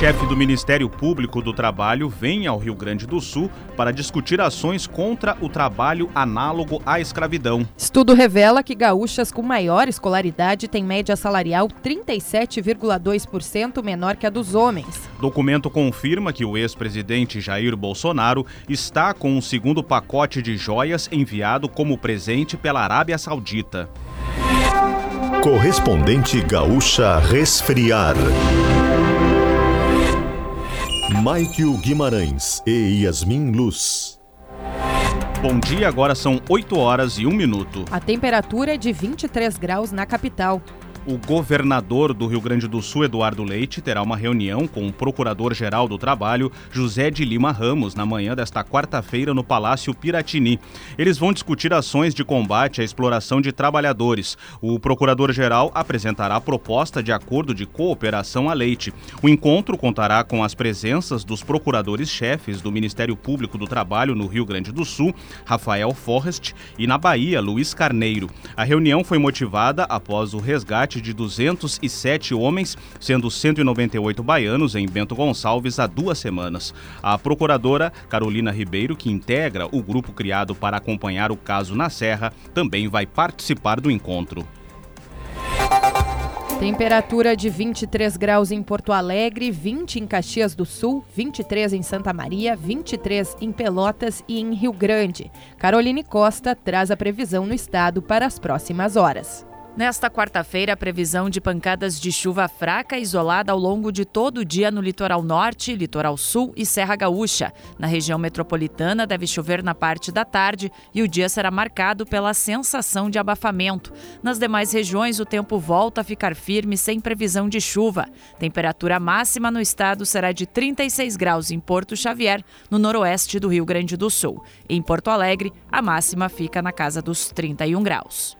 chefe do Ministério Público do Trabalho vem ao Rio Grande do Sul para discutir ações contra o trabalho análogo à escravidão. Estudo revela que gaúchas com maior escolaridade têm média salarial 37,2% menor que a dos homens. Documento confirma que o ex-presidente Jair Bolsonaro está com um segundo pacote de joias enviado como presente pela Arábia Saudita. Correspondente gaúcha resfriar. Maikio Guimarães e Yasmin Luz. Bom dia, agora são 8 horas e 1 minuto. A temperatura é de 23 graus na capital. O governador do Rio Grande do Sul, Eduardo Leite, terá uma reunião com o Procurador-Geral do Trabalho, José de Lima Ramos, na manhã desta quarta-feira no Palácio Piratini. Eles vão discutir ações de combate à exploração de trabalhadores. O Procurador-Geral apresentará a proposta de acordo de cooperação a Leite. O encontro contará com as presenças dos procuradores-chefes do Ministério Público do Trabalho no Rio Grande do Sul, Rafael Forrest, e na Bahia, Luiz Carneiro. A reunião foi motivada após o resgate resgate de 207 homens, sendo 198 baianos em Bento Gonçalves há duas semanas. A procuradora Carolina Ribeiro, que integra o grupo criado para acompanhar o caso na Serra, também vai participar do encontro. Temperatura de 23 graus em Porto Alegre, 20 em Caxias do Sul, 23 em Santa Maria, 23 em Pelotas e em Rio Grande. Caroline Costa traz a previsão no estado para as próximas horas. Nesta quarta-feira, a previsão de pancadas de chuva fraca isolada ao longo de todo o dia no litoral norte, litoral sul e Serra Gaúcha. Na região metropolitana, deve chover na parte da tarde e o dia será marcado pela sensação de abafamento. Nas demais regiões, o tempo volta a ficar firme sem previsão de chuva. Temperatura máxima no estado será de 36 graus em Porto Xavier, no noroeste do Rio Grande do Sul. Em Porto Alegre, a máxima fica na casa dos 31 graus.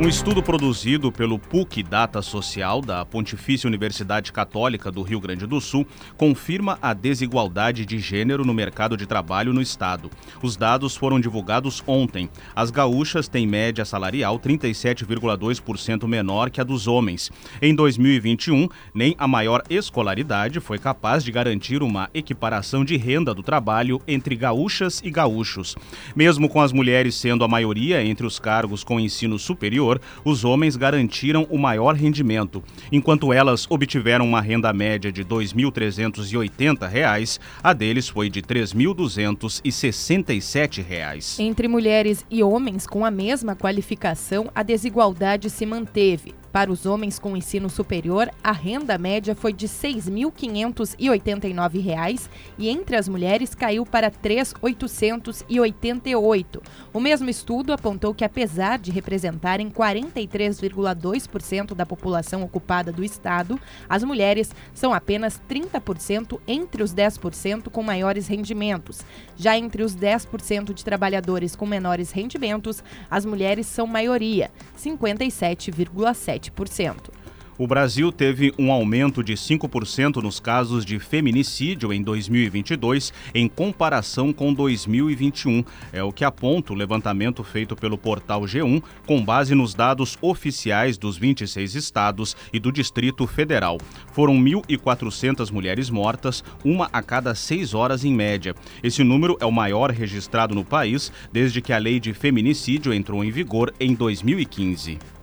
Um estudo produzido pelo PUC Data Social da Pontifícia Universidade Católica do Rio Grande do Sul confirma a desigualdade de gênero no mercado de trabalho no estado. Os dados foram divulgados ontem. As gaúchas têm média salarial 37,2% menor que a dos homens. Em 2021, nem a maior escolaridade foi capaz de garantir uma equiparação de renda do trabalho entre gaúchas e gaúchos. Mesmo com as mulheres sendo a maioria entre os cargos com ensino superior, os homens garantiram o maior rendimento. Enquanto elas obtiveram uma renda média de R$ 2.380, a deles foi de R$ 3.267. Entre mulheres e homens com a mesma qualificação, a desigualdade se manteve. Para os homens com ensino superior, a renda média foi de R$ 6.589 e entre as mulheres caiu para R$ 3.888. O mesmo estudo apontou que, apesar de representarem 43,2% da população ocupada do Estado, as mulheres são apenas 30% entre os 10% com maiores rendimentos. Já entre os 10% de trabalhadores com menores rendimentos, as mulheres são maioria, 57,7%. 7%. O Brasil teve um aumento de 5% nos casos de feminicídio em 2022 em comparação com 2021. É o que aponta o levantamento feito pelo portal G1 com base nos dados oficiais dos 26 estados e do Distrito Federal. Foram 1.400 mulheres mortas, uma a cada seis horas em média. Esse número é o maior registrado no país desde que a lei de feminicídio entrou em vigor em 2015.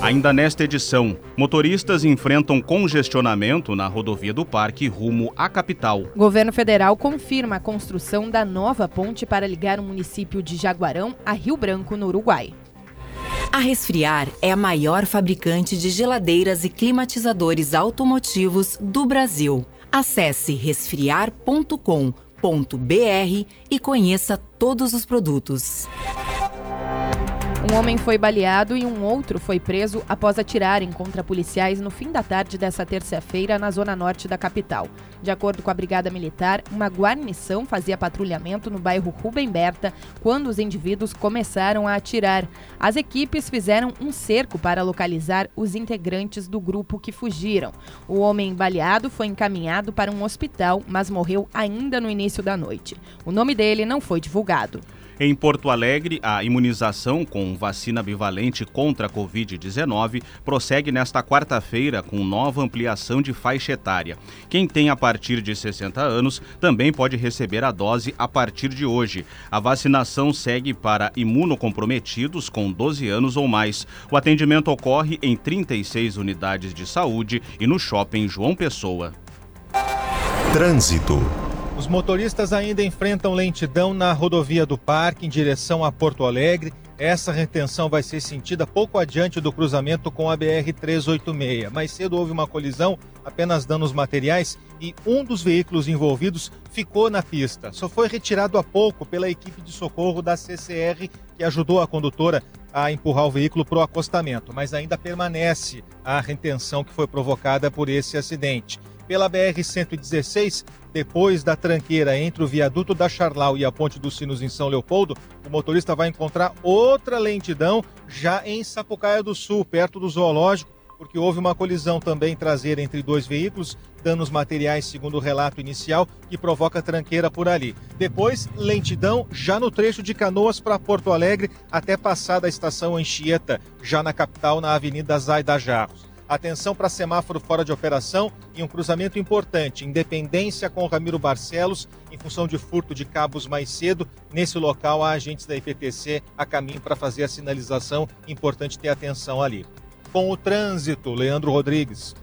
Ainda nesta edição, motoristas enfrentam congestionamento na rodovia do Parque rumo à capital. Governo federal confirma a construção da nova ponte para ligar o município de Jaguarão a Rio Branco, no Uruguai. A Resfriar é a maior fabricante de geladeiras e climatizadores automotivos do Brasil. Acesse resfriar.com.br e conheça todos os produtos. Um homem foi baleado e um outro foi preso após atirarem contra policiais no fim da tarde dessa terça-feira na zona norte da capital. De acordo com a Brigada Militar, uma guarnição fazia patrulhamento no bairro Rubem Berta quando os indivíduos começaram a atirar. As equipes fizeram um cerco para localizar os integrantes do grupo que fugiram. O homem baleado foi encaminhado para um hospital, mas morreu ainda no início da noite. O nome dele não foi divulgado. Em Porto Alegre, a imunização com vacina bivalente contra a Covid-19 prossegue nesta quarta-feira com nova ampliação de faixa etária. Quem tem a partir de 60 anos também pode receber a dose a partir de hoje. A vacinação segue para imunocomprometidos com 12 anos ou mais. O atendimento ocorre em 36 unidades de saúde e no shopping João Pessoa. Trânsito. Os motoristas ainda enfrentam lentidão na rodovia do Parque em direção a Porto Alegre. Essa retenção vai ser sentida pouco adiante do cruzamento com a BR-386. Mais cedo houve uma colisão, apenas danos materiais, e um dos veículos envolvidos ficou na pista. Só foi retirado há pouco pela equipe de socorro da CCR, que ajudou a condutora a empurrar o veículo para o acostamento, mas ainda permanece a retenção que foi provocada por esse acidente pela BR-116, depois da tranqueira entre o viaduto da Charlau e a Ponte dos Sinos em São Leopoldo, o motorista vai encontrar outra lentidão já em Sapucaia do Sul, perto do zoológico, porque houve uma colisão também traseira entre dois veículos, danos materiais, segundo o relato inicial, que provoca tranqueira por ali. Depois, lentidão já no trecho de Canoas para Porto Alegre, até passar da estação Anchieta, já na capital, na Avenida Zaida Jarros. Atenção para semáforo fora de operação e um cruzamento importante. Independência com Ramiro Barcelos, em função de furto de cabos mais cedo. Nesse local, há agentes da IPTC a caminho para fazer a sinalização. Importante ter atenção ali. Com o trânsito, Leandro Rodrigues.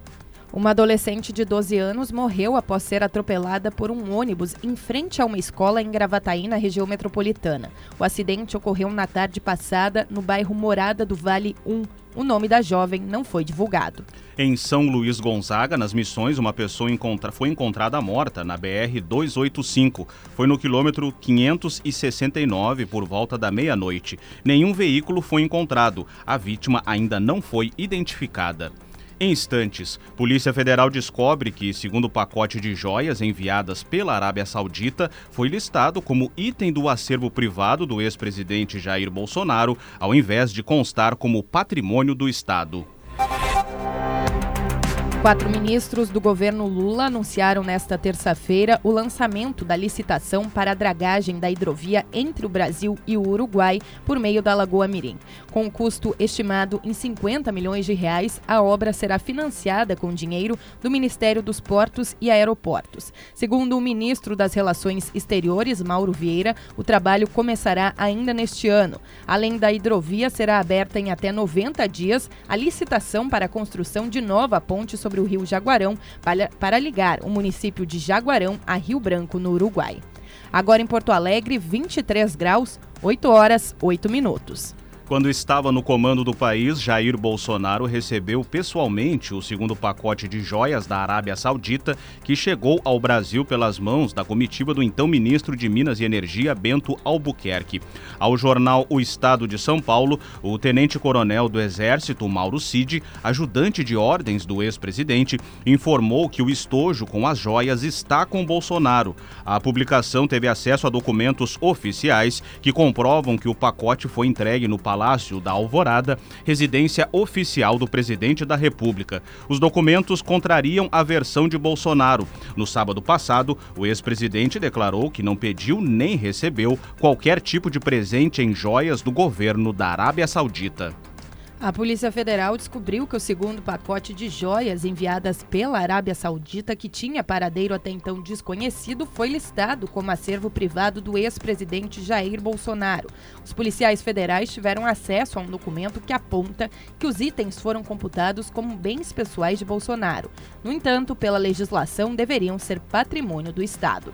Uma adolescente de 12 anos morreu após ser atropelada por um ônibus em frente a uma escola em Gravataí, na região metropolitana. O acidente ocorreu na tarde passada no bairro Morada do Vale 1. O nome da jovem não foi divulgado. Em São Luís Gonzaga, nas Missões, uma pessoa encontra... foi encontrada morta na BR-285. Foi no quilômetro 569 por volta da meia-noite. Nenhum veículo foi encontrado. A vítima ainda não foi identificada. Em instantes, Polícia Federal descobre que, segundo o pacote de joias enviadas pela Arábia Saudita, foi listado como item do acervo privado do ex-presidente Jair Bolsonaro, ao invés de constar como patrimônio do Estado. Quatro ministros do governo Lula anunciaram nesta terça-feira o lançamento da licitação para a dragagem da hidrovia entre o Brasil e o Uruguai por meio da Lagoa Mirim. Com um custo estimado em 50 milhões de reais, a obra será financiada com dinheiro do Ministério dos Portos e Aeroportos. Segundo o ministro das Relações Exteriores, Mauro Vieira, o trabalho começará ainda neste ano. Além da hidrovia, será aberta em até 90 dias a licitação para a construção de nova ponte sobre sobre o rio Jaguarão para, para ligar o município de Jaguarão a Rio Branco, no Uruguai. Agora em Porto Alegre, 23 graus, 8 horas, 8 minutos. Quando estava no comando do país, Jair Bolsonaro recebeu pessoalmente o segundo pacote de joias da Arábia Saudita, que chegou ao Brasil pelas mãos da comitiva do então ministro de Minas e Energia, Bento Albuquerque. Ao jornal O Estado de São Paulo, o tenente-coronel do Exército, Mauro Cid, ajudante de ordens do ex-presidente, informou que o estojo com as joias está com Bolsonaro. A publicação teve acesso a documentos oficiais que comprovam que o pacote foi entregue no Palácio Palácio da Alvorada, residência oficial do presidente da República. Os documentos contrariam a versão de Bolsonaro. No sábado passado, o ex-presidente declarou que não pediu nem recebeu qualquer tipo de presente em joias do governo da Arábia Saudita. A Polícia Federal descobriu que o segundo pacote de joias enviadas pela Arábia Saudita, que tinha paradeiro até então desconhecido, foi listado como acervo privado do ex-presidente Jair Bolsonaro. Os policiais federais tiveram acesso a um documento que aponta que os itens foram computados como bens pessoais de Bolsonaro. No entanto, pela legislação, deveriam ser patrimônio do Estado.